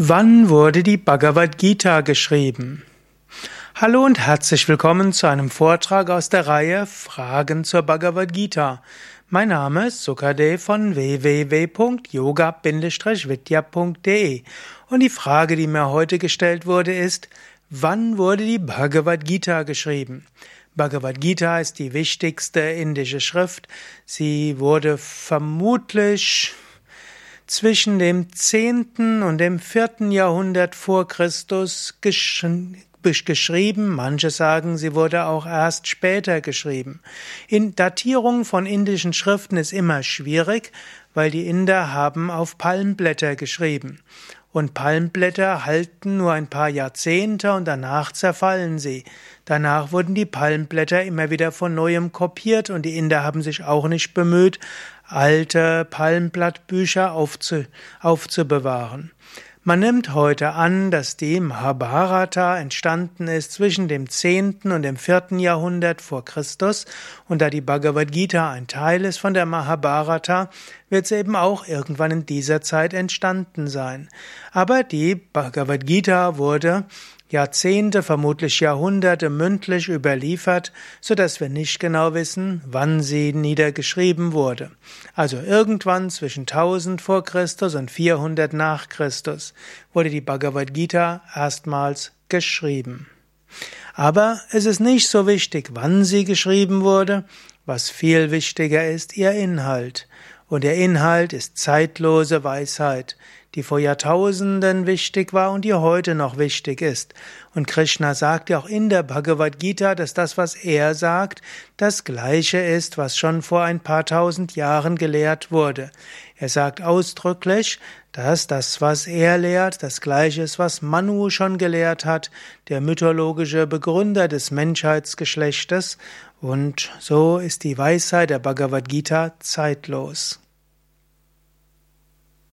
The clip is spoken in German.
Wann wurde die Bhagavad Gita geschrieben? Hallo und herzlich willkommen zu einem Vortrag aus der Reihe Fragen zur Bhagavad Gita. Mein Name ist Sukadev von www.yoga-vidya.de und die Frage, die mir heute gestellt wurde, ist, wann wurde die Bhagavad Gita geschrieben? Bhagavad Gita ist die wichtigste indische Schrift. Sie wurde vermutlich zwischen dem zehnten und dem vierten Jahrhundert vor Christus geschrieben. Manche sagen, sie wurde auch erst später geschrieben. In Datierung von indischen Schriften ist immer schwierig, weil die Inder haben auf Palmblätter geschrieben. Und Palmblätter halten nur ein paar Jahrzehnte und danach zerfallen sie. Danach wurden die Palmblätter immer wieder von neuem kopiert und die Inder haben sich auch nicht bemüht, alte Palmblattbücher aufzu, aufzubewahren. Man nimmt heute an, dass die Mahabharata entstanden ist zwischen dem 10. und dem 4. Jahrhundert vor Christus und da die Bhagavad Gita ein Teil ist von der Mahabharata, wird sie eben auch irgendwann in dieser Zeit entstanden sein. Aber die Bhagavad Gita wurde Jahrzehnte, vermutlich Jahrhunderte mündlich überliefert, so dass wir nicht genau wissen, wann sie niedergeschrieben wurde. Also irgendwann zwischen 1000 vor Christus und 400 nach Christus wurde die Bhagavad Gita erstmals geschrieben. Aber es ist nicht so wichtig, wann sie geschrieben wurde, was viel wichtiger ist, ihr Inhalt. Und der Inhalt ist zeitlose Weisheit, die vor Jahrtausenden wichtig war und die heute noch wichtig ist. Und Krishna sagt ja auch in der Bhagavad Gita, dass das, was er sagt, das Gleiche ist, was schon vor ein paar tausend Jahren gelehrt wurde. Er sagt ausdrücklich, dass das, was er lehrt, das Gleiche ist, was Manu schon gelehrt hat, der mythologische Begründer des Menschheitsgeschlechtes, und so ist die Weisheit der Bhagavad Gita zeitlos.